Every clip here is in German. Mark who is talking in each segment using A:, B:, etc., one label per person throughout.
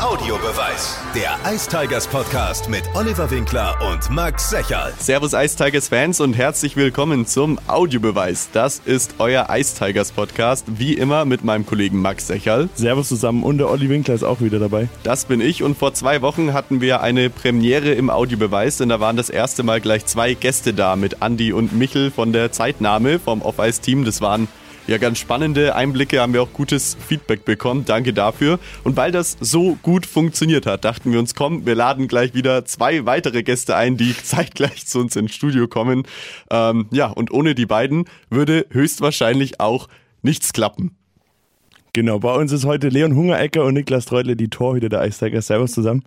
A: Audiobeweis. Der Ice Tigers Podcast mit Oliver Winkler und Max Secherl.
B: Servus Ice Tigers Fans und herzlich willkommen zum Audiobeweis. Das ist euer Ice Tigers Podcast, wie immer mit meinem Kollegen Max Secherl.
C: Servus zusammen und der Olli Winkler ist auch wieder dabei.
B: Das bin ich und vor zwei Wochen hatten wir eine Premiere im Audiobeweis, denn da waren das erste Mal gleich zwei Gäste da mit Andy und Michel von der Zeitnahme vom Off-Ice-Team. Das waren ja, ganz spannende Einblicke, haben wir auch gutes Feedback bekommen. Danke dafür. Und weil das so gut funktioniert hat, dachten wir uns, komm, wir laden gleich wieder zwei weitere Gäste ein, die zeitgleich zu uns ins Studio kommen. Ähm, ja, und ohne die beiden würde höchstwahrscheinlich auch nichts klappen.
C: Genau, bei uns ist heute Leon Hungerecker und Niklas Treutle, die Torhüter der Eistiger. Servus zusammen.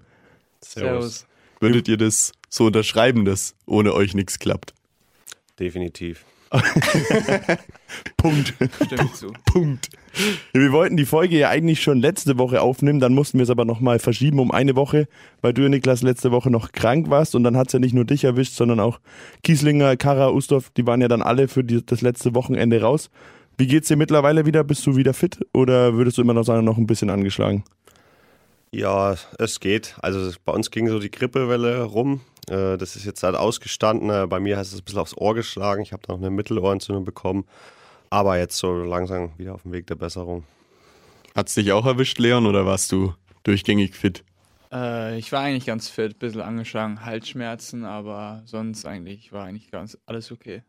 B: Servus. Würdet ihr das so unterschreiben, dass ohne euch nichts klappt?
D: Definitiv.
C: Punkt.
E: Stimmt zu.
C: Punkt. Wir wollten die Folge ja eigentlich schon letzte Woche aufnehmen, dann mussten wir es aber nochmal verschieben um eine Woche, weil du, Niklas, letzte Woche noch krank warst und dann hat es ja nicht nur dich erwischt, sondern auch Kieslinger, Kara, Ustorf, die waren ja dann alle für die, das letzte Wochenende raus. Wie geht's dir mittlerweile wieder? Bist du wieder fit oder würdest du immer noch sagen, noch ein bisschen angeschlagen?
D: Ja, es geht. Also bei uns ging so die Grippewelle rum. Äh, das ist jetzt halt ausgestanden. Äh, bei mir hat es ein bisschen aufs Ohr geschlagen. Ich habe da noch eine Mittelohrentzündung bekommen. Aber jetzt so langsam wieder auf dem Weg der Besserung.
B: Hat es dich auch erwischt, Leon, oder warst du durchgängig fit?
E: Äh, ich war eigentlich ganz fit, ein bisschen angeschlagen, Halsschmerzen, aber sonst eigentlich war eigentlich ganz alles okay.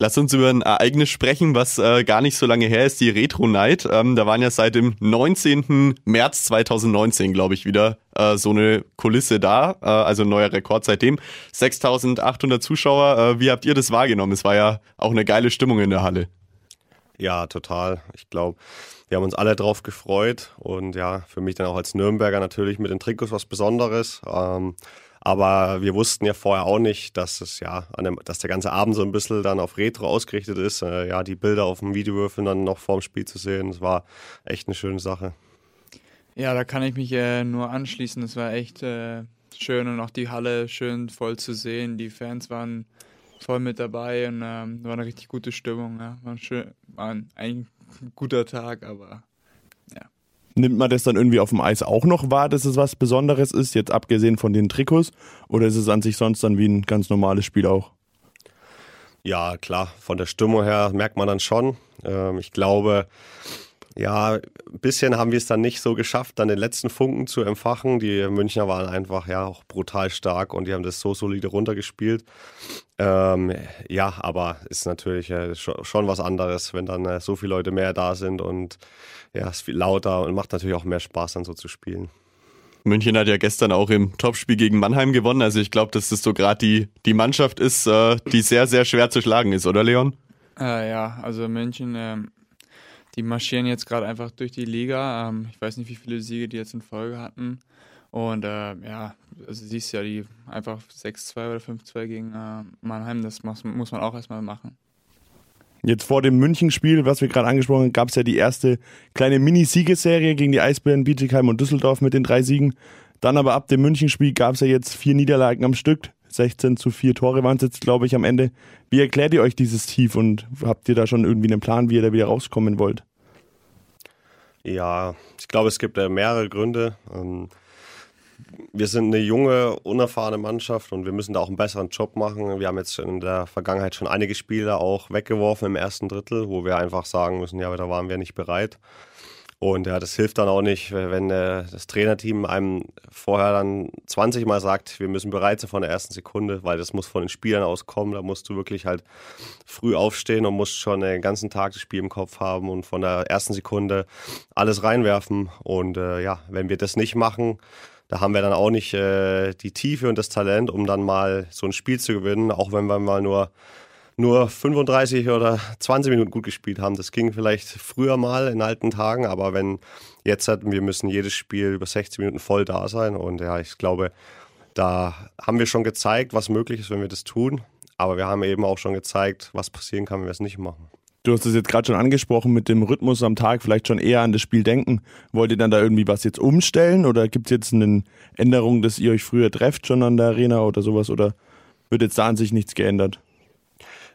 B: Lass uns über ein Ereignis sprechen, was äh, gar nicht so lange her ist, die Retro Night. Ähm, da waren ja seit dem 19. März 2019, glaube ich, wieder äh, so eine Kulisse da. Äh, also ein neuer Rekord seitdem. 6800 Zuschauer. Äh, wie habt ihr das wahrgenommen? Es war ja auch eine geile Stimmung in der Halle.
D: Ja, total. Ich glaube, wir haben uns alle drauf gefreut und ja, für mich dann auch als Nürnberger natürlich mit den Trikots was Besonderes. Ähm, aber wir wussten ja vorher auch nicht, dass es ja, dem, dass der ganze Abend so ein bisschen dann auf Retro ausgerichtet ist. Äh, ja, die Bilder auf dem Videowürfel dann noch vorm Spiel zu sehen, das war echt eine schöne Sache.
E: Ja, da kann ich mich äh, nur anschließen. Es war echt äh, schön und auch die Halle schön voll zu sehen. Die Fans waren voll mit dabei und ähm, war eine richtig gute Stimmung. Ja. War, schön, war ein, ein guter Tag, aber
C: Nimmt man das dann irgendwie auf dem Eis auch noch wahr, dass es was Besonderes ist, jetzt abgesehen von den Trikots? Oder ist es an sich sonst dann wie ein ganz normales Spiel auch?
D: Ja, klar, von der Stimmung her merkt man dann schon. Ähm, ich glaube, ja, ein bisschen haben wir es dann nicht so geschafft, dann den letzten Funken zu empfachen. Die Münchner waren einfach ja auch brutal stark und die haben das so solide runtergespielt. Ähm, ja, aber ist natürlich äh, schon, was anderes, wenn dann äh, so viele Leute mehr da sind und ja, es ist viel lauter und macht natürlich auch mehr Spaß, dann so zu spielen.
B: München hat ja gestern auch im Topspiel gegen Mannheim gewonnen. Also ich glaube, dass das so gerade die, die Mannschaft ist, äh, die sehr, sehr schwer zu schlagen ist, oder Leon?
E: Äh, ja, also München, ähm, die marschieren jetzt gerade einfach durch die Liga. Ähm, ich weiß nicht, wie viele Siege die jetzt in Folge hatten. Und äh, ja, also siehst ja, die einfach 6-2 oder 5-2 gegen äh, Mannheim, das muss, muss man auch erstmal machen.
C: Jetzt vor dem Münchenspiel, was wir gerade angesprochen haben, gab es ja die erste kleine Mini-Siegesserie gegen die Eisbären Bietigheim und Düsseldorf mit den drei Siegen. Dann aber ab dem Münchenspiel gab es ja jetzt vier Niederlagen am Stück. 16 zu 4 Tore waren es jetzt, glaube ich, am Ende. Wie erklärt ihr euch dieses Tief und habt ihr da schon irgendwie einen Plan, wie ihr da wieder rauskommen wollt?
D: Ja, ich glaube, es gibt mehrere Gründe. Ähm, wir sind eine junge, unerfahrene Mannschaft und wir müssen da auch einen besseren Job machen. Wir haben jetzt in der Vergangenheit schon einige Spiele auch weggeworfen im ersten Drittel, wo wir einfach sagen müssen, ja, da waren wir nicht bereit. Und ja, das hilft dann auch nicht, wenn äh, das Trainerteam einem vorher dann 20 Mal sagt, wir müssen bereit sein von der ersten Sekunde, weil das muss von den Spielern auskommen. Da musst du wirklich halt früh aufstehen und musst schon den ganzen Tag das Spiel im Kopf haben und von der ersten Sekunde alles reinwerfen. Und äh, ja, wenn wir das nicht machen, da haben wir dann auch nicht äh, die Tiefe und das Talent, um dann mal so ein Spiel zu gewinnen, auch wenn wir mal nur nur 35 oder 20 Minuten gut gespielt haben. Das ging vielleicht früher mal in alten Tagen, aber wenn jetzt hatten wir müssen jedes Spiel über 60 Minuten voll da sein und ja, ich glaube, da haben wir schon gezeigt, was möglich ist, wenn wir das tun, aber wir haben eben auch schon gezeigt, was passieren kann, wenn wir es nicht machen.
C: Du hast es jetzt gerade schon angesprochen mit dem Rhythmus am Tag, vielleicht schon eher an das Spiel denken. Wollt ihr dann da irgendwie was jetzt umstellen oder gibt es jetzt eine Änderung, dass ihr euch früher trefft schon an der Arena oder sowas oder wird jetzt da an sich nichts geändert?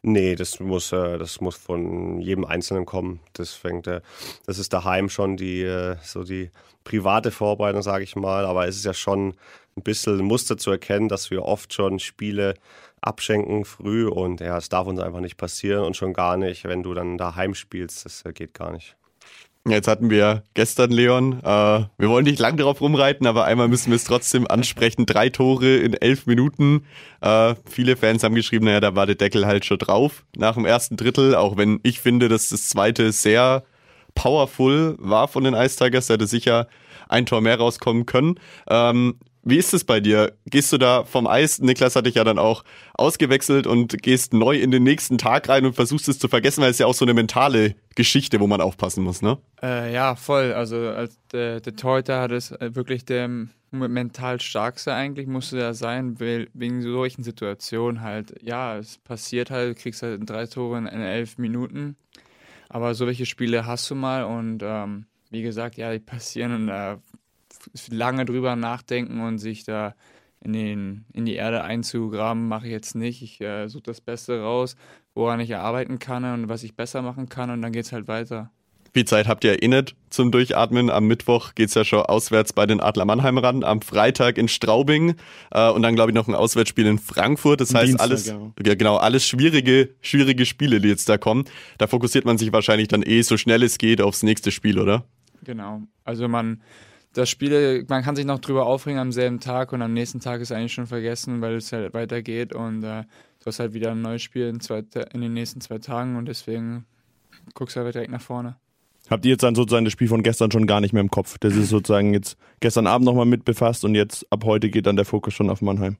D: Nee, das muss, äh, das muss von jedem Einzelnen kommen. Das fängt, äh, das ist daheim schon die, äh, so die private Vorbereitung, sage ich mal. Aber es ist ja schon ein bisschen ein Muster zu erkennen, dass wir oft schon Spiele abschenken früh und ja, es darf uns einfach nicht passieren und schon gar nicht, wenn du dann daheim spielst. Das geht gar nicht.
B: Jetzt hatten wir gestern Leon. Äh, wir wollen nicht lang darauf rumreiten, aber einmal müssen wir es trotzdem ansprechen. Drei Tore in elf Minuten. Äh, viele Fans haben geschrieben, naja, da war der Deckel halt schon drauf nach dem ersten Drittel. Auch wenn ich finde, dass das zweite sehr powerful war von den Ice Tigers. Da hätte sicher ein Tor mehr rauskommen können. Ähm, wie ist es bei dir? Gehst du da vom Eis? Niklas hat dich ja dann auch ausgewechselt und gehst neu in den nächsten Tag rein und versuchst es zu vergessen, weil es ja auch so eine mentale Geschichte, wo man aufpassen muss, ne?
E: Äh, ja, voll. Also als der, der Torhüter hat es äh, wirklich der mental starkste eigentlich musste er sein, wegen solchen Situationen halt. Ja, es passiert halt, du kriegst halt drei Tore in, elf Minuten. Aber solche Spiele hast du mal und ähm, wie gesagt, ja, die passieren und äh, lange drüber nachdenken und sich da in, den, in die Erde einzugraben, mache ich jetzt nicht. Ich äh, suche das Beste raus, woran ich arbeiten kann und was ich besser machen kann und dann geht es halt weiter.
B: Viel Zeit habt ihr nicht zum Durchatmen. Am Mittwoch geht es ja schon auswärts bei den Adler Mannheim ran, am Freitag in Straubing äh, und dann glaube ich noch ein Auswärtsspiel in Frankfurt. Das heißt Dienstag, alles, ja. genau, alles schwierige, schwierige Spiele, die jetzt da kommen. Da fokussiert man sich wahrscheinlich dann eh so schnell es geht aufs nächste Spiel, oder?
E: Genau. Also man das Spiel, man kann sich noch drüber aufregen am selben Tag und am nächsten Tag ist eigentlich schon vergessen, weil es halt weitergeht und äh, du hast halt wieder ein neues Spiel in, zwei, in den nächsten zwei Tagen und deswegen guckst du halt direkt nach vorne.
C: Habt ihr jetzt dann sozusagen das Spiel von gestern schon gar nicht mehr im Kopf? Das ist sozusagen jetzt gestern Abend nochmal mit befasst und jetzt ab heute geht dann der Fokus schon auf Mannheim.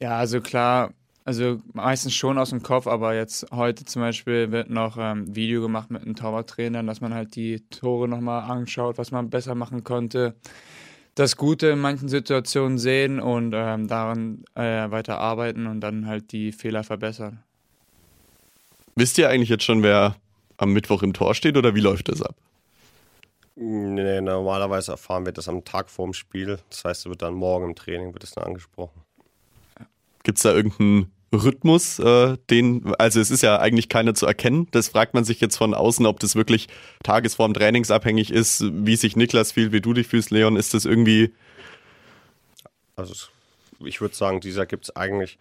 E: Ja, also klar, also meistens schon aus dem Kopf, aber jetzt heute zum Beispiel wird noch ähm, Video gemacht mit einem Torwarttrainer, dass man halt die Tore nochmal anschaut, was man besser machen konnte. Das Gute in manchen Situationen sehen und ähm, daran äh, weiter arbeiten und dann halt die Fehler verbessern.
B: Wisst ihr eigentlich jetzt schon, wer am Mittwoch im Tor steht oder wie läuft das ab?
D: Nee, normalerweise erfahren wir das am Tag vorm Spiel. Das heißt, es wird dann morgen im Training wird das dann angesprochen.
B: Gibt es da irgendeinen Rhythmus, äh, den, also es ist ja eigentlich keiner zu erkennen. Das fragt man sich jetzt von außen, ob das wirklich tagesform trainingsabhängig ist, wie sich Niklas fühlt, wie du dich fühlst, Leon. Ist das irgendwie.
D: Also ich würde sagen, dieser gibt es eigentlich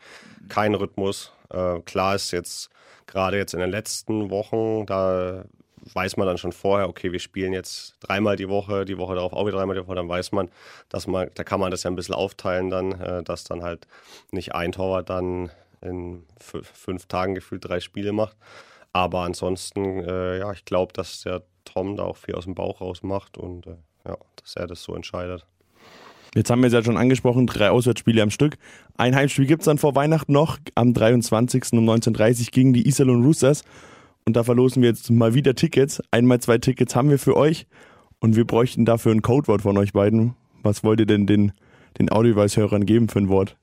D: keinen Rhythmus. Äh, klar ist jetzt gerade jetzt in den letzten Wochen, da weiß man dann schon vorher, okay, wir spielen jetzt dreimal die Woche, die Woche darauf auch wieder dreimal die Woche, dann weiß man, dass man, da kann man das ja ein bisschen aufteilen dann, äh, dass dann halt nicht ein Torwart dann in fünf Tagen gefühlt drei Spiele macht. Aber ansonsten, äh, ja, ich glaube, dass der Tom da auch viel aus dem Bauch raus macht und äh, ja, dass er das so entscheidet.
C: Jetzt haben wir es ja schon angesprochen, drei Auswärtsspiele am Stück. Ein Heimspiel gibt es dann vor Weihnachten noch, am 23. um 19.30 Uhr gegen die Iserlohn Roosters. Und da verlosen wir jetzt mal wieder Tickets. Einmal zwei Tickets haben wir für euch und wir bräuchten dafür ein Codewort von euch beiden. Was wollt ihr denn den, den Audioweis-Hörern geben für ein Wort?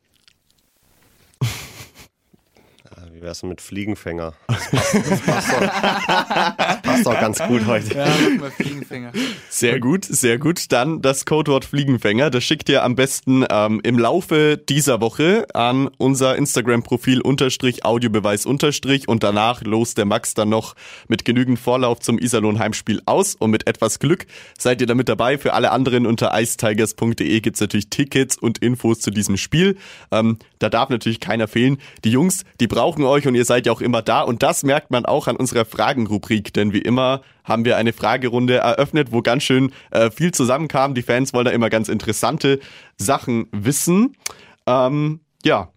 D: Wie wär's denn mit Fliegenfänger? Das passt, das passt, doch, das passt doch ganz gut heute. Ja,
B: mal Fliegenfänger. Sehr gut, sehr gut. Dann das Codewort Fliegenfänger. Das schickt ihr am besten ähm, im Laufe dieser Woche an unser Instagram-Profil unterstrich Audiobeweis unterstrich und danach lost der Max dann noch mit genügend Vorlauf zum Iserlohn Heimspiel aus und mit etwas Glück seid ihr damit dabei. Für alle anderen unter icetigers.de gibt's natürlich Tickets und Infos zu diesem Spiel. Ähm, da darf natürlich keiner fehlen. Die Jungs, die brauchen euch und ihr seid ja auch immer da. Und das merkt man auch an unserer Fragenrubrik, denn wie immer haben wir eine Fragerunde eröffnet, wo ganz schön äh, viel zusammenkam. Die Fans wollen da immer ganz interessante Sachen wissen. Ähm, ja,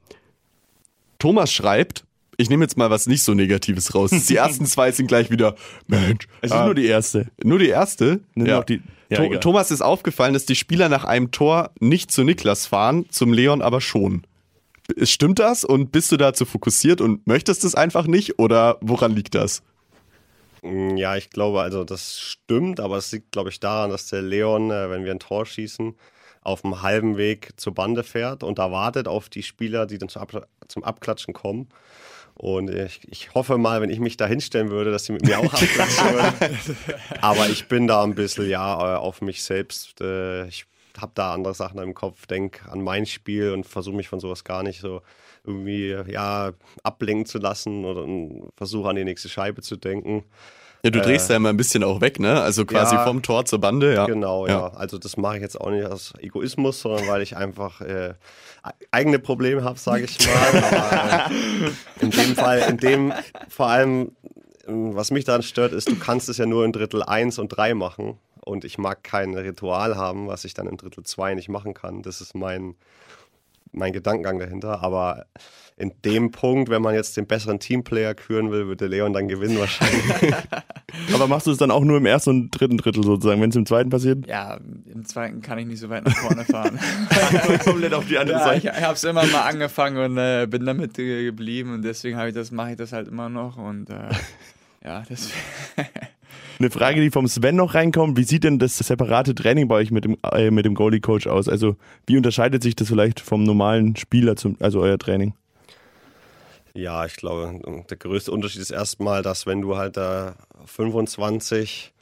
B: Thomas schreibt, ich nehme jetzt mal was nicht so Negatives raus. Die ersten zwei sind gleich wieder, Mensch.
C: Es ist äh, nur die erste.
B: Nur die erste? Ja. Die, ja, Th Thomas ist aufgefallen, dass die Spieler nach einem Tor nicht zu Niklas fahren, zum Leon aber schon. Stimmt das und bist du dazu fokussiert und möchtest es einfach nicht oder woran liegt das?
D: Mm, ja, ich glaube, also das stimmt, aber es liegt, glaube ich, daran, dass der Leon, äh, wenn wir ein Tor schießen, auf dem halben Weg zur Bande fährt und da wartet auf die Spieler, die dann zum, Abklatschen kommen. Und ich, ich, hoffe mal, wenn ich mich da hinstellen würde, dass sie mit mir auch abklatschen würden. Aber ich bin da ein bisschen, ja, äh, auf mich selbst. Äh, ich habe da andere Sachen im Kopf, denke an mein Spiel und versuche mich von sowas gar nicht so irgendwie ja, ablenken zu lassen oder versuche an die nächste Scheibe zu denken.
B: Ja, du drehst äh, ja immer ein bisschen auch weg, ne? Also quasi ja, vom Tor zur Bande, ja.
D: Genau, ja. ja. Also das mache ich jetzt auch nicht aus Egoismus, sondern weil ich einfach äh, eigene Probleme habe, sage ich mal. Aber, äh, in dem Fall, in dem vor allem, was mich daran stört, ist, du kannst es ja nur in Drittel 1 und 3 machen. Und ich mag kein Ritual haben, was ich dann in Drittel 2 nicht machen kann. Das ist mein, mein Gedankengang dahinter. Aber in dem Punkt, wenn man jetzt den besseren Teamplayer küren will, würde Leon dann gewinnen wahrscheinlich.
C: Aber machst du es dann auch nur im ersten und dritten Drittel sozusagen, wenn es im zweiten passiert?
E: Ja, im zweiten kann ich nicht so weit nach vorne fahren.
C: Komplett auf die andere ja, Seite.
E: Ich, ich habe es immer mal angefangen und äh, bin damit geblieben und deswegen ich das, mache ich das halt immer noch und äh, ja, das.
C: Eine Frage, die vom Sven noch reinkommt, wie sieht denn das separate Training bei euch mit dem, äh, mit dem Goalie-Coach aus? Also wie unterscheidet sich das vielleicht vom normalen Spieler, zum, also euer Training?
D: Ja, ich glaube, der größte Unterschied ist erstmal, dass wenn du halt da 25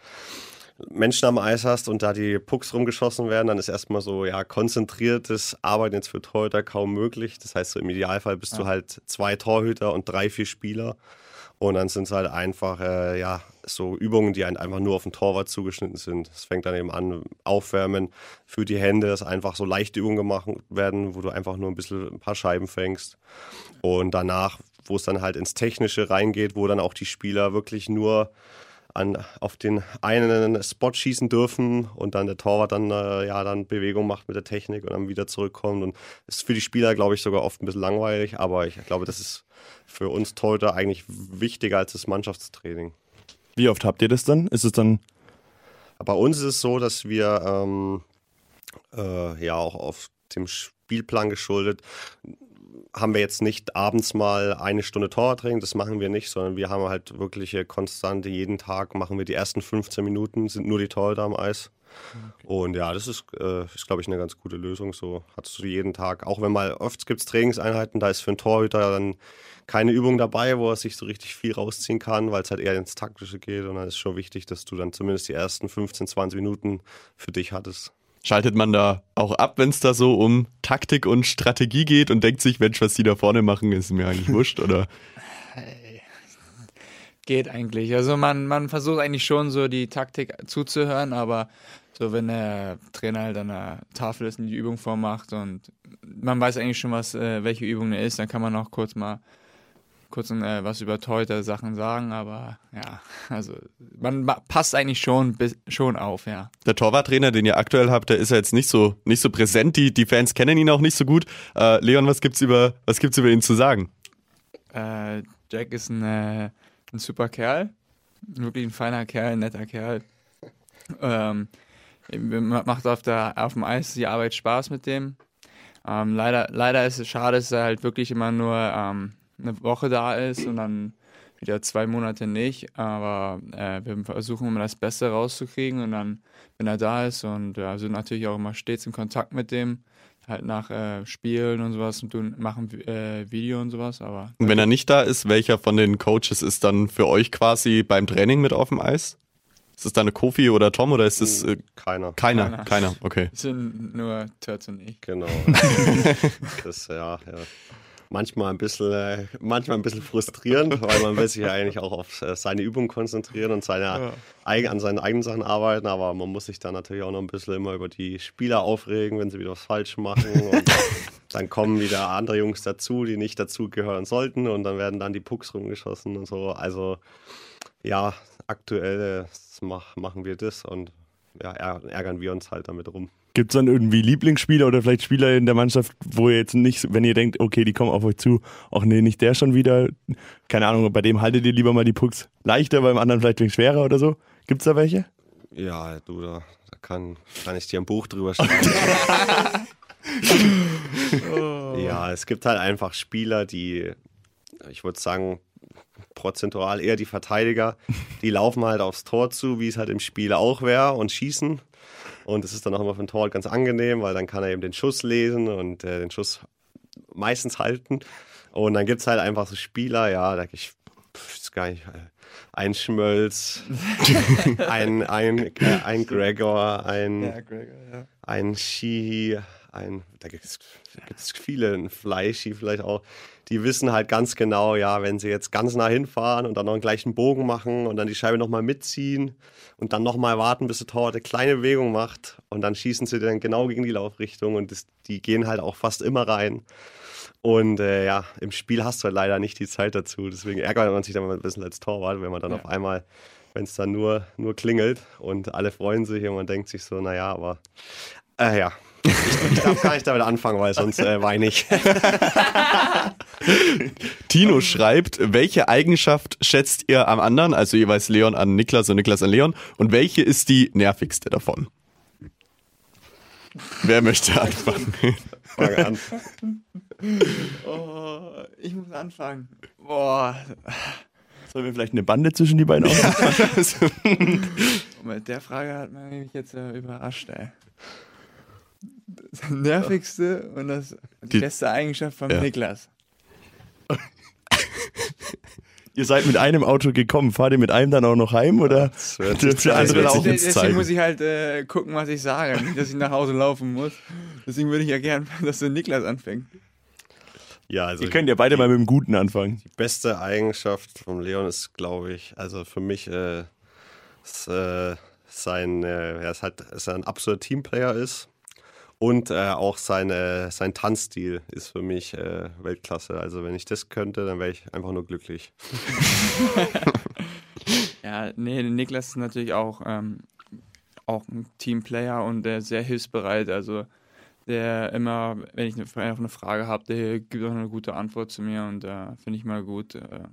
D: Menschen am Eis hast und da die Pucks rumgeschossen werden, dann ist erstmal so, ja, konzentriertes Arbeiten jetzt für Torhüter kaum möglich. Das heißt, so im Idealfall bist ja. du halt zwei Torhüter und drei, vier Spieler. Und dann sind es halt einfach, äh, ja, so Übungen, die einfach nur auf den Torwart zugeschnitten sind. Es fängt dann eben an, Aufwärmen für die Hände, dass einfach so leichte Übungen gemacht werden, wo du einfach nur ein bisschen ein paar Scheiben fängst. Und danach, wo es dann halt ins Technische reingeht, wo dann auch die Spieler wirklich nur an, auf den einen Spot schießen dürfen und dann der Torwart dann äh, ja dann Bewegung macht mit der Technik und dann wieder zurückkommt. Und das ist für die Spieler, glaube ich, sogar oft ein bisschen langweilig, aber ich glaube, das ist für uns Torhüter eigentlich wichtiger als das Mannschaftstraining.
C: Wie oft habt ihr das dann? Ist es dann?
D: Bei uns ist es so, dass wir ähm, äh, ja auch auf dem Spielplan geschuldet haben wir jetzt nicht abends mal eine Stunde Torwarttraining, das machen wir nicht, sondern wir haben halt wirkliche konstante, jeden Tag machen wir die ersten 15 Minuten, sind nur die Torhüter am Eis. Okay. Und ja, das ist, äh, ist glaube ich, eine ganz gute Lösung. So hast du jeden Tag, auch wenn mal oft gibt es Trainingseinheiten, da ist für einen Torhüter dann keine Übung dabei, wo er sich so richtig viel rausziehen kann, weil es halt eher ins Taktische geht. Und dann ist schon wichtig, dass du dann zumindest die ersten 15, 20 Minuten für dich hattest.
B: Schaltet man da auch ab, wenn es da so um Taktik und Strategie geht und denkt sich, Mensch, was die da vorne machen, ist mir eigentlich wurscht, oder?
E: Geht eigentlich. Also man, man versucht eigentlich schon so die Taktik zuzuhören, aber so wenn der Trainer halt an der Tafel ist und die Übung vormacht und man weiß eigentlich schon, was, äh, welche Übung er ist, dann kann man auch kurz mal kurz äh, was über Torhüter-Sachen sagen, aber ja, also man passt eigentlich schon, schon auf, ja.
B: Der Torwarttrainer, den ihr aktuell habt, der ist ja jetzt nicht so, nicht so präsent, die, die Fans kennen ihn auch nicht so gut. Äh, Leon, was gibt's über, was gibt's über ihn zu sagen?
E: Äh, Jack ist ein, äh, ein super Kerl, wirklich ein feiner Kerl, ein netter Kerl. Ähm, macht auf, der, auf dem Eis die Arbeit Spaß mit dem. Ähm, leider, leider ist es schade, dass er halt wirklich immer nur ähm, eine Woche da ist und dann wieder zwei Monate nicht. Aber äh, wir versuchen immer das Beste rauszukriegen und dann, wenn er da ist und ja, sind natürlich auch immer stets in Kontakt mit dem. Halt nach äh, Spielen und sowas und tun, machen äh, Video und sowas, aber.
B: Und wenn er nicht da ist, welcher von den Coaches ist dann für euch quasi beim Training mit auf dem Eis? Ist es dann eine Kofi oder Tom oder ist es
D: äh, keiner?
B: Keiner, keiner, keiner okay.
E: Es sind nur Turts und ich.
D: Genau. das, ja, ja manchmal ein bisschen, äh, manchmal ein bisschen frustrierend, weil man will sich ja eigentlich auch auf äh, seine Übungen konzentrieren und seine, ja. an seinen eigenen Sachen arbeiten, aber man muss sich dann natürlich auch noch ein bisschen immer über die Spieler aufregen, wenn sie wieder was falsch machen. Und dann kommen wieder andere Jungs dazu, die nicht dazugehören sollten und dann werden dann die Pucks rumgeschossen und so. Also ja, aktuell äh, machen wir das und ja, ärgern wir uns halt damit rum.
C: Gibt es dann irgendwie Lieblingsspieler oder vielleicht Spieler in der Mannschaft, wo ihr jetzt nicht, wenn ihr denkt, okay, die kommen auf euch zu, ach nee, nicht der schon wieder. Keine Ahnung, bei dem haltet ihr lieber mal die Pucks leichter, beim anderen vielleicht wegen schwerer oder so. Gibt es da welche?
D: Ja, du, da, da kann, kann ich dir ein Buch drüber schreiben. oh. Ja, es gibt halt einfach Spieler, die, ich würde sagen, prozentual eher die Verteidiger, die laufen halt aufs Tor zu, wie es halt im Spiel auch wäre und schießen. Und es ist dann auch immer für den Torwart ganz angenehm, weil dann kann er eben den Schuss lesen und äh, den Schuss meistens halten. Und dann gibt es halt einfach so Spieler, ja, da ich, weiß gar nicht, ein Schmölz, ein, ein, äh, ein Gregor, ein,
E: Ja, Gregor, ja.
D: ein Shihi, ein, da gibt es viele, Fleischi vielleicht auch, die wissen halt ganz genau, ja, wenn sie jetzt ganz nah hinfahren und dann noch einen gleichen Bogen machen und dann die Scheibe nochmal mitziehen und dann nochmal warten, bis der Torwart eine kleine Bewegung macht und dann schießen sie dann genau gegen die Laufrichtung und das, die gehen halt auch fast immer rein. Und äh, ja, im Spiel hast du halt leider nicht die Zeit dazu. Deswegen ärgert man sich dann mal ein bisschen als Torwart, wenn man dann
E: Ja.
D: auf einmal, wenn es dann nur, nur klingelt und alle freuen sich und man denkt sich so, naja, aber äh, ja. Ich, ich darf gar nicht damit anfangen, weil sonst äh, weine ich.
B: Tino schreibt, welche Eigenschaft schätzt ihr am anderen, also jeweils Leon an Niklas und Niklas an Leon, und welche ist die nervigste davon? Wer möchte anfangen?
D: Fang an.
E: Oh, ich muss anfangen. Boah,
C: Sollen wir vielleicht eine Bande zwischen die beiden aufmachen?
E: mit der Frage hat man mich jetzt äh, überrascht, ey. Das nervigste und das die,
B: Die-
E: beste Eigenschaft von
B: Ja.
E: Niklas.
C: Ihr seid mit einem Auto gekommen. Fahrt ihr mit einem dann auch noch heim oder
D: Das wird
C: dürft ihr andere
B: wird
C: auch uns
E: Deswegen
C: zeigen?
E: muss ich halt äh, gucken, was ich sage, nicht, dass ich nach Hause laufen muss. Deswegen würde ich ja gern, dass der Niklas anfängt.
D: Ja, also
C: Ihr könnt ja beide mal mit dem Guten anfangen.
D: die beste Eigenschaft von Leon ist, glaube ich, also für mich äh, ist, äh, sein, äh, er ist halt, dass er ein absoluter Teamplayer ist und äh, auch seine, sein Tanzstil ist für mich äh, Weltklasse. Also wenn ich das könnte, dann wäre ich einfach nur glücklich.
E: Ja, nee, Niklas ist natürlich auch, ähm, auch ein Teamplayer und der sehr hilfsbereit. Also der immer, wenn ich eine, eine Frage habe, der gibt auch eine gute Antwort zu mir und äh, finde ich mal gut, äh,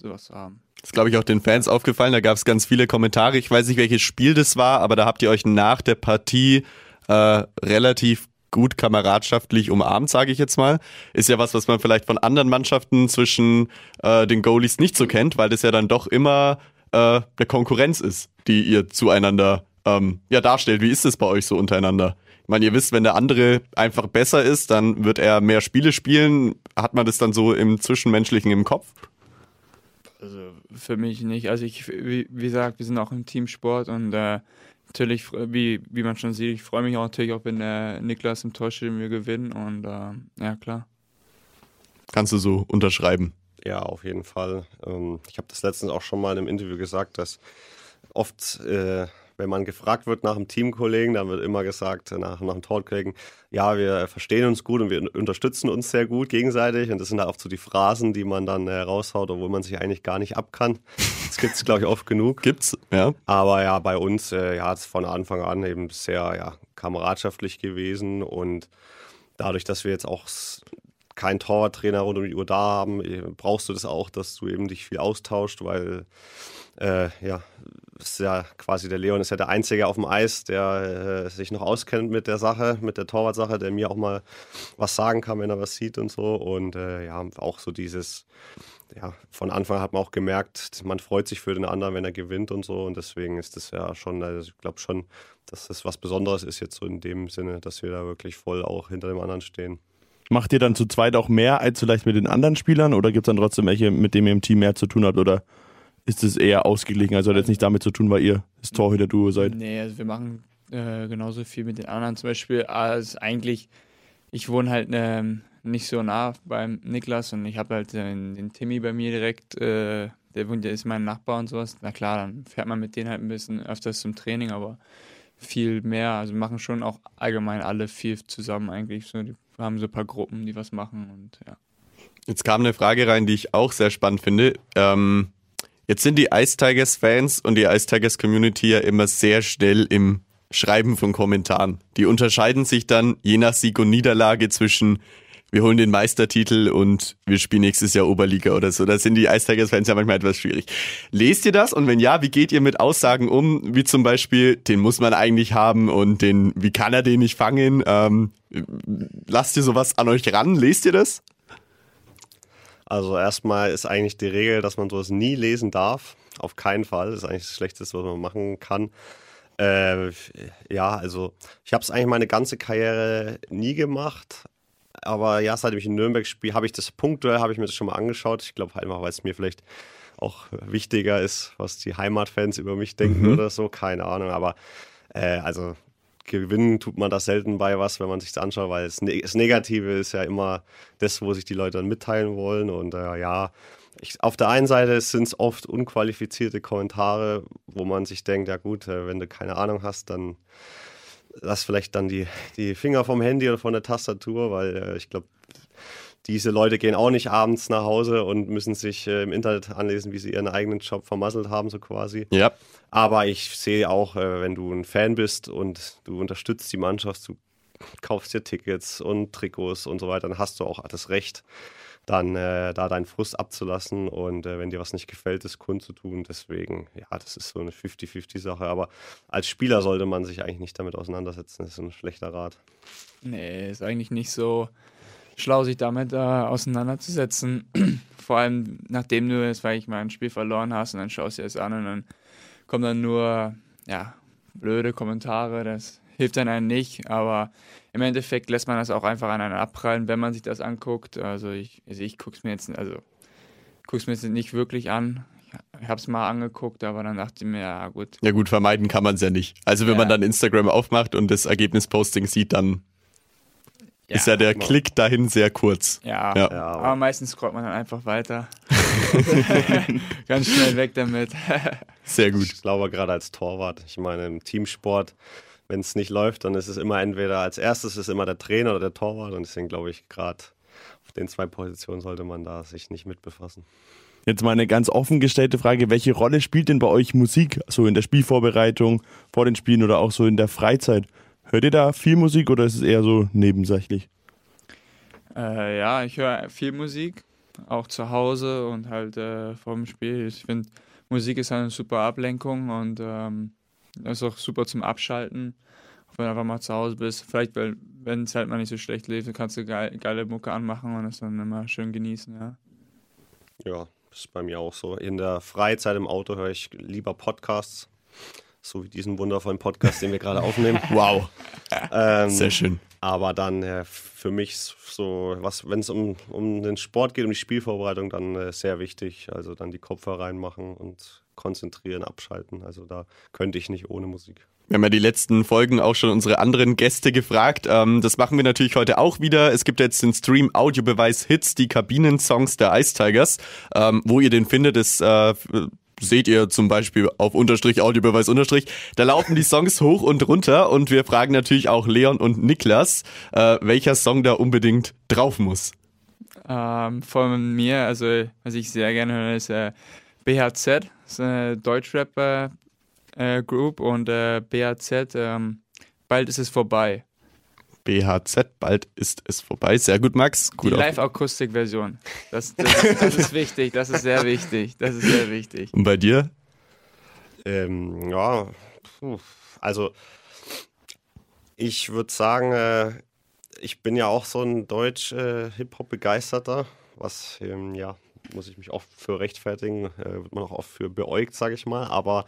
E: sowas zu haben.
B: Das ist, glaube ich, auch den Fans aufgefallen. Da gab es ganz viele Kommentare. Ich weiß nicht, welches Spiel das war, aber da habt ihr euch nach der Partie äh, relativ gut kameradschaftlich umarmt, sage ich jetzt mal. Ist ja was, was man vielleicht von anderen Mannschaften zwischen äh, den Goalies nicht so kennt, weil das ja dann doch immer äh, eine Konkurrenz ist, die ihr zueinander ähm, ja, darstellt. Wie ist es bei euch so untereinander? Ich meine, ihr wisst, wenn der andere einfach besser ist, dann wird er mehr Spiele spielen. Hat man das dann so im Zwischenmenschlichen im Kopf?
E: Also für mich nicht. Also ich, wie, wie gesagt, wir sind auch im Teamsport und äh, natürlich, wie, wie man schon sieht, ich freue mich auch natürlich auch, wenn der Niklas im Tor steht und wir gewinnen und äh, ja klar.
B: Kannst du so unterschreiben?
D: Ja, auf jeden Fall. Ähm, ich habe das letztens auch schon mal in einem Interview gesagt, dass oft, äh, wenn man gefragt wird nach einem Teamkollegen, dann wird immer gesagt, nach, nach einem Torkollegen, ja, wir verstehen uns gut und wir unterstützen uns sehr gut gegenseitig. Und das sind halt oft so die Phrasen, die man dann äh, raushaut, obwohl man sich eigentlich gar nicht ab kann. Das gibt es, glaube ich, oft genug.
B: Gibt's, ja.
D: Aber ja, bei uns äh, ja, ist von Anfang an eben sehr ja, kameradschaftlich gewesen und dadurch, dass wir jetzt auch keinen Torwarttrainer rund um die Uhr da haben, äh, brauchst du das auch, dass du eben dich viel austauscht, weil äh, ja, ist ja quasi der Leon ist ja der Einzige auf dem Eis, der äh, sich noch auskennt mit der Sache, mit der Torwartsache, der mir auch mal was sagen kann, wenn er was sieht und so. Und äh, ja, auch so dieses, ja, von Anfang an hat man auch gemerkt, man freut sich für den anderen, wenn er gewinnt und so. Und deswegen ist das ja schon, also ich glaube schon, dass das was Besonderes ist jetzt so in dem Sinne, dass wir da wirklich voll auch hinter dem anderen stehen.
C: Macht ihr dann zu zweit auch mehr als vielleicht mit den anderen Spielern oder gibt es dann trotzdem welche, mit denen ihr im Team mehr zu tun habt oder ist es eher ausgeglichen? Also hat jetzt nicht damit zu tun, weil ihr das Torhüter-Duo seid.
E: Nee, also wir machen äh, genauso viel mit den anderen zum Beispiel. als eigentlich, ich wohne halt ähm, nicht so nah beim Niklas und ich habe halt den, den Timmy bei mir direkt, äh, der wohnt, der ist mein Nachbar und sowas. Na klar, dann fährt man mit denen halt ein bisschen öfters zum Training, aber viel mehr. Also machen schon auch allgemein alle viel zusammen eigentlich. So, die, wir haben so ein paar Gruppen, die was machen und ja.
B: Jetzt kam eine Frage rein, die ich auch sehr spannend finde. Ähm, jetzt sind die Ice Tigers Fans und die Ice Tigers Community ja immer sehr schnell im Schreiben von Kommentaren. Die unterscheiden sich dann je nach Sieg und Niederlage zwischen wir holen den Meistertitel und wir spielen nächstes Jahr Oberliga oder so. Da sind die Ice Tigers Fans ja manchmal etwas schwierig. Lest ihr das? Und wenn ja, wie geht ihr mit Aussagen um? Wie zum Beispiel, den muss man eigentlich haben und den, wie kann er den nicht fangen? Ähm, lasst ihr sowas an euch ran? Lest ihr das?
D: Also erstmal ist eigentlich die Regel, dass man sowas nie lesen darf. Auf keinen Fall. Das ist eigentlich das Schlechteste, was man machen kann. Äh, ja, also ich habe es eigentlich meine ganze Karriere nie gemacht. Aber ja, seitdem ich in Nürnberg spiele, habe ich das punktuell, habe ich mir das schon mal angeschaut. Ich glaube halt mal, weil es mir vielleicht auch wichtiger ist, was die Heimatfans über mich denken mhm. oder so, keine Ahnung. Aber äh, also gewinnen tut man das selten bei was, wenn man sich das anschaut, weil das, Negative ist ja immer das, wo sich die Leute dann mitteilen wollen. Und äh, ja, ich, auf der einen Seite sind es oft unqualifizierte Kommentare, wo man sich denkt, ja gut, äh, wenn du keine Ahnung hast, dann lass vielleicht dann die, die Finger vom Handy oder von der Tastatur, weil äh, ich glaube, diese Leute gehen auch nicht abends nach Hause und müssen sich äh, im Internet anlesen, wie sie ihren eigenen Job vermasselt haben, so quasi.
B: Ja.
D: Aber ich sehe auch, äh, wenn du ein Fan bist und du unterstützt die Mannschaft, du kaufst dir Tickets und Trikots und so weiter, dann hast du auch das Recht, dann äh, da deinen Frust abzulassen und äh, wenn dir was nicht gefällt, das kundzutun. Deswegen, ja, das ist so eine 50-50-Sache. Aber als Spieler sollte man sich eigentlich nicht damit auseinandersetzen. Das ist ein schlechter Rat.
E: Nee, ist eigentlich nicht so schlau, sich damit äh, auseinanderzusetzen. Vor allem, nachdem du jetzt, weil ich mal ein Spiel verloren hast und dann schaust du es an und dann kommen dann nur, ja, blöde Kommentare. Das hilft dann einem nicht, aber im Endeffekt lässt man das auch einfach an einen abprallen, wenn man sich das anguckt. Also ich, also ich gucke es mir jetzt, also guck's mir jetzt nicht wirklich an. Ich habe es mal angeguckt, aber dann dachte ich mir, ja gut.
B: Ja gut, vermeiden kann man es ja nicht. Also wenn ja. man dann Instagram aufmacht und das Ergebnisposting sieht, dann ja, ist ja der Klick dahin sehr kurz.
E: Ja, ja. ja aber meistens scrollt man dann einfach weiter. Ganz schnell weg damit.
B: sehr gut.
D: Ich glaube gerade als Torwart, ich meine im Teamsport, wenn es nicht läuft, dann ist es immer entweder als erstes ist immer der Trainer oder der Torwart und deswegen glaube ich gerade auf den zwei Positionen sollte man da sich nicht mit befassen.
C: Jetzt mal eine ganz offen gestellte Frage, welche Rolle spielt denn bei euch Musik, so in der Spielvorbereitung, vor den Spielen oder auch so in der Freizeit? Hört ihr da viel Musik oder ist es eher so nebensächlich?
E: Äh, ja, ich höre viel Musik, auch zu Hause und halt äh, vor dem Spiel. Ich finde, Musik ist eine super Ablenkung und ähm, ist auch super zum Abschalten. Wenn du einfach mal zu Hause bist. Vielleicht, wenn es halt mal nicht so schlecht lebt, kannst du geil, geile Mucke anmachen und es dann immer schön genießen, ja.
D: Ja, das ist bei mir auch so. In der Freizeit im Auto höre ich lieber Podcasts so wie diesen wundervollen Podcast, den wir gerade aufnehmen.
B: Wow.
D: Ähm,
B: Sehr schön.
D: Aber dann äh, für mich so, was, wenn es um, um den Sport geht, um die Spielvorbereitung, dann äh, sehr wichtig. Also dann die Kopfhörer reinmachen und konzentrieren, abschalten. Also da könnte ich nicht ohne Musik.
B: Wir haben ja die letzten Folgen auch schon unsere anderen Gäste gefragt. Ähm, das machen wir natürlich heute auch wieder. Es gibt jetzt den Stream Audiobeweis Hits, die Kabinensongs der Ice Tigers. Ähm, wo ihr den findet, ist äh, seht ihr zum Beispiel auf Unterstrich, Audiobeweis Unterstrich. Da laufen die Songs hoch und runter und wir fragen natürlich auch Leon und Niklas, äh, welcher Song da unbedingt drauf muss.
E: Ähm, von mir, also was ich sehr gerne höre, ist äh, BHZ, das ist eine Deutschrapper-Group äh, und äh, BHZ, ähm, bald ist es vorbei.
B: BHZ. Bald ist es vorbei. Sehr gut, Max. Gut
E: Die Live-Akustik-Version. Das, das, das, ist wichtig. Das ist sehr wichtig. Das ist sehr wichtig.
B: Und bei dir?
D: Ähm, ja, also ich würde sagen, äh, ich bin ja auch so ein Deutsch-Hip-Hop-Begeisterter, was, ähm, ja, muss ich mich oft für rechtfertigen, äh, wird man auch oft für beäugt, sage ich mal, aber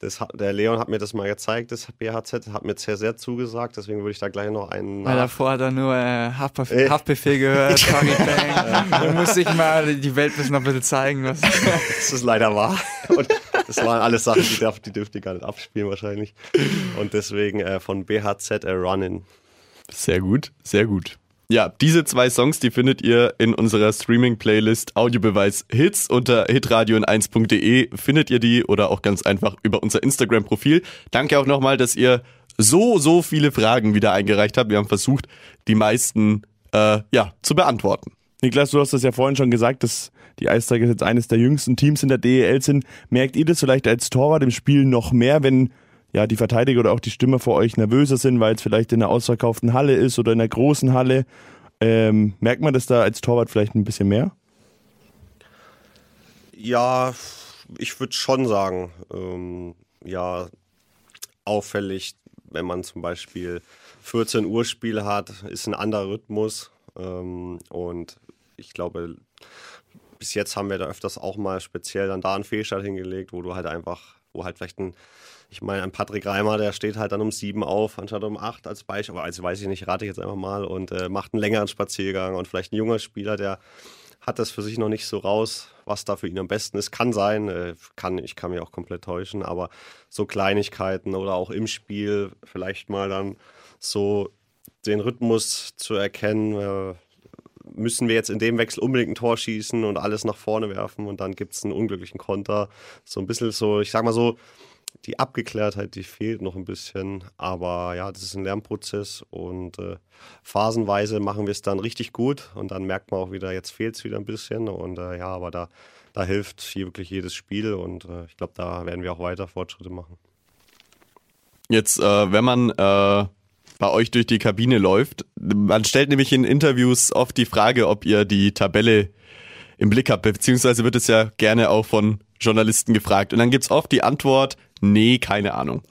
D: das, der Leon hat mir das mal gezeigt, das BHZ, hat mir sehr, sehr zugesagt, deswegen würde ich da gleich noch einen.
E: Weil davor hat er nur äh, Haftbefehl, Haftbefehl gehört, Tony Bang. Dann musste ich mal die Welt noch ein bisschen zeigen, was.
D: das ist leider wahr. Und das waren alles Sachen, die, darf, die dürfte ich gar nicht abspielen, wahrscheinlich. Und deswegen äh, von BHZ äh, Running.
B: Sehr gut, sehr gut. Ja, diese zwei Songs, die findet ihr in unserer Streaming-Playlist Audiobeweis Hits unter hitradio1.de findet ihr die oder auch ganz einfach über unser Instagram-Profil. Danke auch nochmal, dass ihr so, so viele Fragen wieder eingereicht habt. Wir haben versucht, die meisten äh, ja, zu beantworten.
C: Niklas, du hast das ja vorhin schon gesagt, dass die Ice jetzt eines der jüngsten Teams in der DEL sind. Merkt ihr das vielleicht als Torwart im Spiel noch mehr, wenn ja, die Verteidiger oder auch die Stürmer vor euch nervöser sind, weil es vielleicht in einer ausverkauften Halle ist oder in einer großen Halle. Ähm, merkt man das da als Torwart vielleicht ein bisschen mehr?
D: Ja, ich würde schon sagen, ähm, ja, auffällig, wenn man zum Beispiel 14 Uhr Spiel hat, ist ein anderer Rhythmus. Ähm, und ich glaube, bis jetzt haben wir da öfters auch mal speziell dann da einen Fehlstart hingelegt, wo du halt einfach, wo halt vielleicht ein ich meine, ein Patrick Reimer, der steht halt dann um sieben auf, anstatt um acht als Beispiel. Aber also weiß ich nicht, rate ich jetzt einfach mal und äh, macht einen längeren Spaziergang. Und vielleicht ein junger Spieler, der hat das für sich noch nicht so raus, was da für ihn am besten ist. Kann sein, äh, kann, ich kann mich auch komplett täuschen, aber so Kleinigkeiten oder auch im Spiel vielleicht mal dann so den Rhythmus zu erkennen, äh, müssen wir jetzt in dem Wechsel unbedingt ein Tor schießen und alles nach vorne werfen und dann gibt es einen unglücklichen Konter. So ein bisschen so, ich sag mal so, die Abgeklärtheit, die fehlt noch ein bisschen. Aber ja, das ist ein Lernprozess und äh, phasenweise machen wir es dann richtig gut und dann merkt man auch wieder, jetzt fehlt es wieder ein bisschen. Und äh, ja, aber da, da hilft hier wirklich jedes Spiel und äh, ich glaube, da werden wir auch weiter Fortschritte machen.
B: Jetzt, äh, wenn man äh, bei euch durch die Kabine läuft, man stellt nämlich in Interviews oft die Frage, ob ihr die Tabelle im Blick habt, beziehungsweise wird es ja gerne auch von Journalisten gefragt. Und dann gibt es oft die Antwort, Nee, keine Ahnung.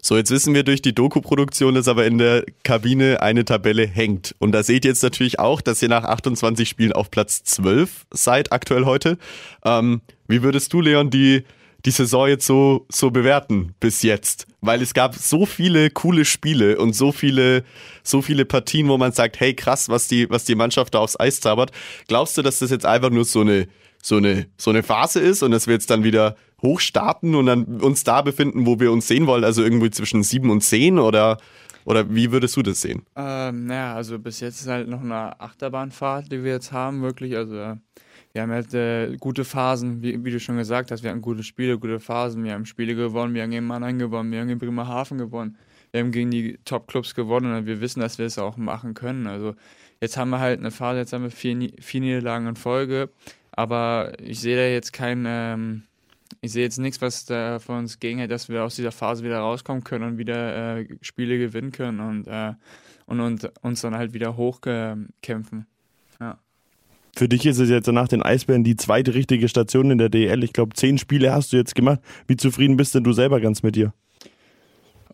B: So, jetzt wissen wir durch die Doku-Produktion, dass aber in der Kabine eine Tabelle hängt. Und da seht ihr jetzt natürlich auch, dass ihr nach 28 Spielen auf Platz 12 seid, aktuell heute. Ähm, wie würdest du, Leon, die, die Saison jetzt so, so bewerten bis jetzt? Weil es gab so viele coole Spiele und so viele, so viele Partien, wo man sagt, hey krass, was die, was die Mannschaft da aufs Eis zaubert. Glaubst du, dass das jetzt einfach nur so eine, so eine, so eine Phase ist und dass wir jetzt dann wieder hochstarten und dann uns da befinden, wo wir uns sehen wollen, also irgendwie zwischen sieben und zehn oder, oder wie würdest du das sehen?
E: Ähm, naja, also bis jetzt ist halt noch eine Achterbahnfahrt, die wir jetzt haben, wirklich. Also wir haben halt äh, gute Phasen, wie, wie, du schon gesagt hast, wir haben gute Spiele, gute Phasen, wir haben Spiele gewonnen, wir haben gegen Mannheim gewonnen, wir haben gegen Bremerhaven gewonnen, wir haben gegen die Top-Clubs gewonnen und wir wissen, dass wir es auch machen können. Also jetzt haben wir halt eine Phase, jetzt haben wir vier, vier Niederlagen in Folge, aber ich sehe da jetzt kein, ähm, ich sehe jetzt nichts, was da von uns gegenhält, dass wir aus dieser Phase wieder rauskommen können und wieder äh, Spiele gewinnen können und, äh, und, und uns dann halt wieder hochkämpfen. Ja.
C: Für dich ist es jetzt nach den Eisbären die zweite richtige Station in der DL. Ich glaube, zehn Spiele hast du jetzt gemacht. Wie zufrieden bist denn du selber ganz mit dir?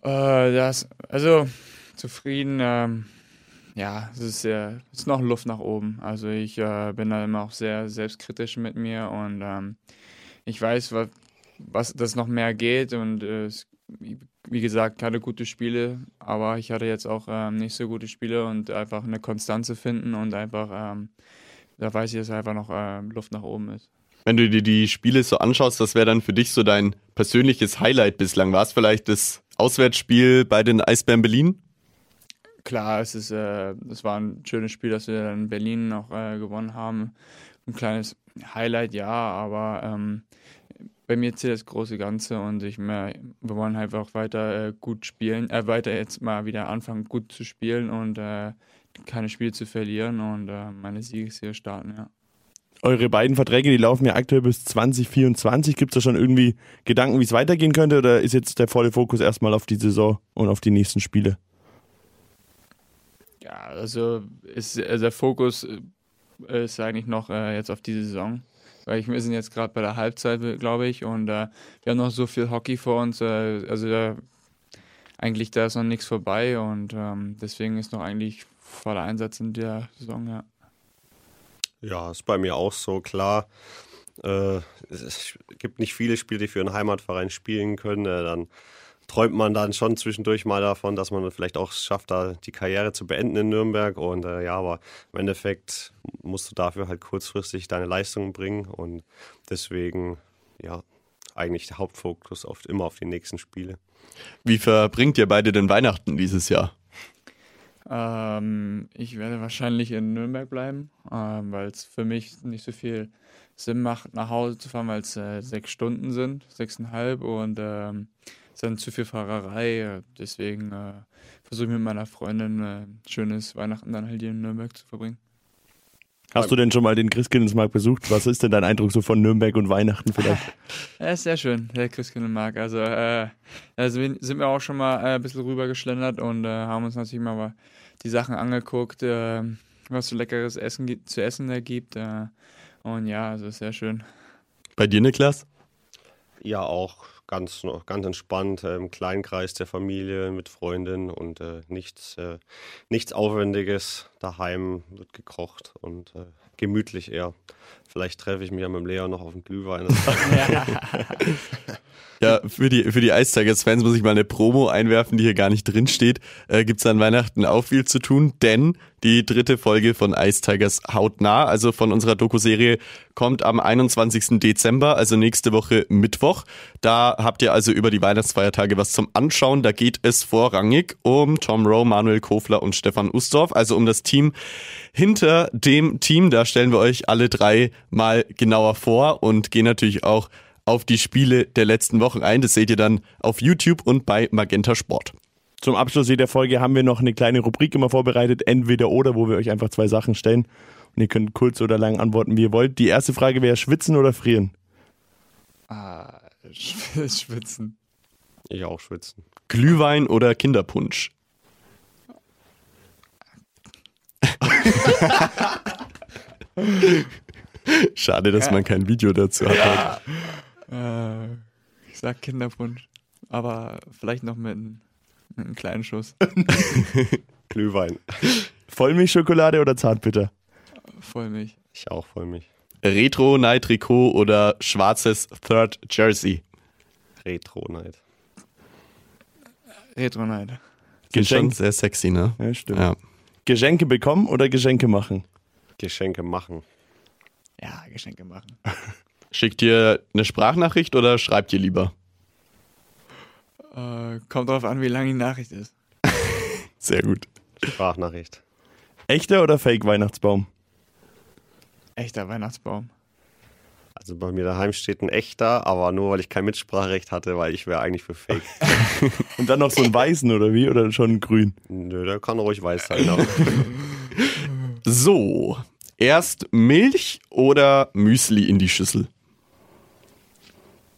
E: Äh, das, also zufrieden, ähm, ja, es ist, äh, es ist noch Luft nach oben. Also ich äh, bin da immer auch sehr selbstkritisch mit mir und ähm, ich weiß, was, was das noch mehr geht und äh, wie gesagt, keine gute Spiele, aber ich hatte jetzt auch ähm, nicht so gute Spiele und einfach eine Konstanze finden und einfach, ähm, da weiß ich, dass einfach noch äh, Luft nach oben ist.
B: Wenn du dir die Spiele so anschaust, was wäre dann für dich so dein persönliches Highlight bislang? War es vielleicht das Auswärtsspiel bei den Eisbären Berlin?
E: Klar, es ist, äh, es war ein schönes Spiel, dass wir in Berlin noch äh, gewonnen haben. Ein kleines Highlight, ja, aber ähm, bei mir zählt das große Ganze und ich mehr, wir wollen halt auch weiter äh, gut spielen, äh, weiter jetzt mal wieder anfangen, gut zu spielen und äh, keine Spiele zu verlieren und äh, meine Siegesserie starten, ja.
C: Eure beiden Verträge, die laufen ja aktuell bis 2024. Gibt es da schon irgendwie Gedanken, wie es weitergehen könnte oder ist jetzt der volle Fokus erstmal auf die Saison und auf die nächsten Spiele?
E: Ja, also ist, also der Fokus ist eigentlich noch äh, jetzt auf die Saison weil wir sind jetzt gerade bei der Halbzeit, glaube ich, und äh, wir haben noch so viel Hockey vor uns. Äh, also da, eigentlich da ist noch nichts vorbei und ähm, deswegen ist noch eigentlich voller Einsatz in der Saison, ja.
D: Ja, ist bei mir auch so, klar. Äh, es gibt nicht viele Spiele, die für einen Heimatverein spielen können. Äh, dann träumt man dann schon zwischendurch mal davon, dass man vielleicht auch schafft, da die Karriere zu beenden in Nürnberg. Und äh, ja, aber im Endeffekt musst du dafür halt kurzfristig deine Leistungen bringen. Und deswegen, ja, eigentlich der Hauptfokus oft immer auf die nächsten Spiele.
B: Wie verbringt ihr beide denn Weihnachten dieses Jahr?
E: Ähm, ich werde wahrscheinlich in Nürnberg bleiben, ähm, weil es für mich nicht so viel Sinn macht, nach Hause zu fahren, weil es äh, sechs Stunden sind, sechseinhalb und ähm, dann zu viel Fahrerei. Deswegen äh, versuche ich mit meiner Freundin äh, schönes Weihnachten dann halt hier in Nürnberg zu verbringen.
C: Hast du denn schon mal den Christkindlesmarkt besucht? Was ist denn dein Eindruck so von Nürnberg und Weihnachten vielleicht?
E: Ja, ist sehr schön, der Christkindlesmarkt. Also, äh, also sind wir auch schon mal äh, ein bisschen rüber geschlendert und äh, haben uns natürlich mal die Sachen angeguckt, äh, was so leckeres Essen zu essen da gibt. Äh, und ja, also sehr schön.
B: Bei dir, Niklas?
D: Ja, auch ganz, ganz entspannt äh, im Kleinkreis der Familie mit Freundin und äh, nichts, äh, nichts Aufwendiges. Daheim wird gekocht und äh, gemütlich eher. Vielleicht treffe ich mich ja mit dem Lea noch auf den Glühwein.
B: Ja, für die, für die Ice Tigers-Fans muss ich mal eine Promo einwerfen, die hier gar nicht drin steht. Äh, Gibt es an Weihnachten auch viel zu tun, denn die dritte Folge von Ice Tigers hautnah, also von unserer Doku-Serie, kommt am 21. Dezember, also nächste Woche Mittwoch. Da habt ihr also über die Weihnachtsfeiertage was zum Anschauen. Da geht es vorrangig um Tom Rowe, Manuel Kofler und Stefan Ustorf, also um das Team hinter dem Team. Da stellen wir euch alle drei mal genauer vor und gehen natürlich auch auf die Spiele der letzten Wochen ein. Das seht ihr dann auf YouTube und bei Magenta Sport.
C: Zum Abschluss jeder Folge haben wir noch eine kleine Rubrik immer vorbereitet, entweder oder, wo wir euch einfach zwei Sachen stellen. Und ihr könnt kurz oder lang antworten, wie ihr wollt. Die erste Frage wäre schwitzen oder frieren?
E: Ah, schwitzen.
D: Ich auch schwitzen.
B: Glühwein oder Kinderpunsch? Schade, dass man kein Video dazu hat.
E: Äh, ich sag Kinderpunsch. Aber vielleicht noch mit, einem- mit einem kleinen Schuss.
D: Glühwein.
C: Vollmilchschokolade oder Zartbitter?
E: Vollmilch.
D: Ich auch Vollmilch.
B: Retro, Night Trikot oder schwarzes Third Jersey?
D: Retro Night.
E: Retro Night.
C: Geschenk.
B: sehr sexy, ne?
C: Ja, stimmt.
B: Ja.
C: Geschenke bekommen oder Geschenke machen?
D: Geschenke machen.
E: Ja, Geschenke machen.
B: Schickt ihr eine Sprachnachricht oder schreibt ihr lieber?
E: Äh, kommt drauf an, wie lang die Nachricht ist.
B: Sehr gut.
D: Sprachnachricht.
C: Echter oder Fake-Weihnachtsbaum?
E: Echter Weihnachtsbaum.
D: Also bei mir daheim steht ein echter, aber nur weil ich kein Mitspracherecht hatte, weil ich wäre eigentlich für Fake.
C: Und dann noch so einen weißen oder wie? Oder schon einen grün?
D: Nö, der kann ruhig weiß sein.
B: So, erst Milch oder Müsli in die Schüssel?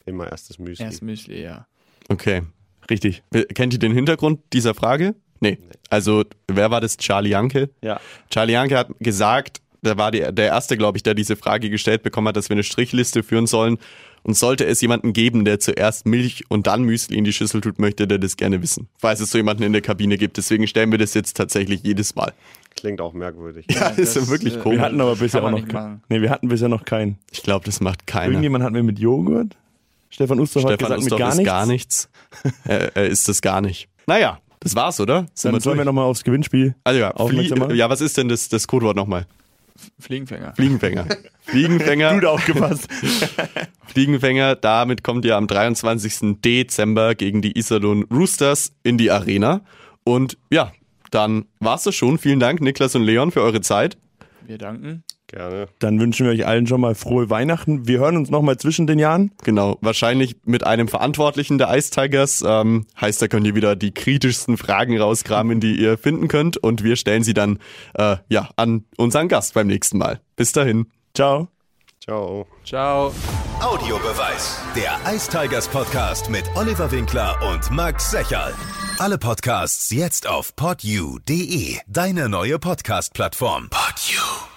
D: immer erstes Müsli.
E: Erst Müsli, ja.
B: Okay.
C: Richtig.
B: Kennt ihr den Hintergrund dieser Frage? Nee. Also, wer war das? Charlie Janke?
C: Ja.
B: Charlie Janke hat gesagt, der war die, der Erste, glaube ich, der diese Frage gestellt bekommen hat, dass wir eine Strichliste führen sollen. Und sollte es jemanden geben, der zuerst Milch und dann Müsli in die Schüssel tut, möchte der das gerne wissen. Falls es so jemanden in der Kabine gibt. Deswegen stellen wir das jetzt tatsächlich jedes Mal.
D: Klingt auch merkwürdig.
B: Ja, das ist wirklich
E: äh,
B: komisch.
C: Wir hatten aber bisher auch noch keinen. Nee, wir hatten bisher noch keinen.
B: Ich glaube, das macht keiner.
C: Irgendjemand hatten wir mit Joghurt? Stefan Ustorf hat gesagt,
B: Ustorf
C: mit gar
B: ist
C: nichts.
B: gar nichts. er, er ist das gar nicht. Naja, das war's, oder? Sind
C: Dann sollen wir nochmal aufs Gewinnspiel.
B: also ja? Flie ja, was ist denn das, das Codewort nochmal?
E: Fliegenfänger.
B: Fliegenfänger. Fliegenfänger.
C: Gut aufgepasst.
B: Fliegenfänger, damit kommt ihr am 23. Dezember gegen die Iserlohn Roosters in die Arena. Und ja, dann war's das schon. Vielen Dank, Niklas und Leon, für eure Zeit.
E: Wir danken.
D: Gerne.
C: Dann wünschen wir euch allen schon mal frohe Weihnachten. Wir hören uns nochmal zwischen den Jahren.
B: Genau, wahrscheinlich mit einem Verantwortlichen der Ice Tigers. Ähm, heißt, da könnt ihr wieder die kritischsten Fragen rauskramen, die ihr finden könnt. Und wir stellen sie dann äh, ja, an unseren Gast beim nächsten Mal. Bis dahin.
C: Ciao.
D: Ciao.
E: Ciao.
A: Audiobeweis. Der Ice Tigers Podcast mit Oliver Winkler und Max Secherl. Alle Podcasts jetzt auf podyou.de, deine neue Podcast-Plattform. Podyou.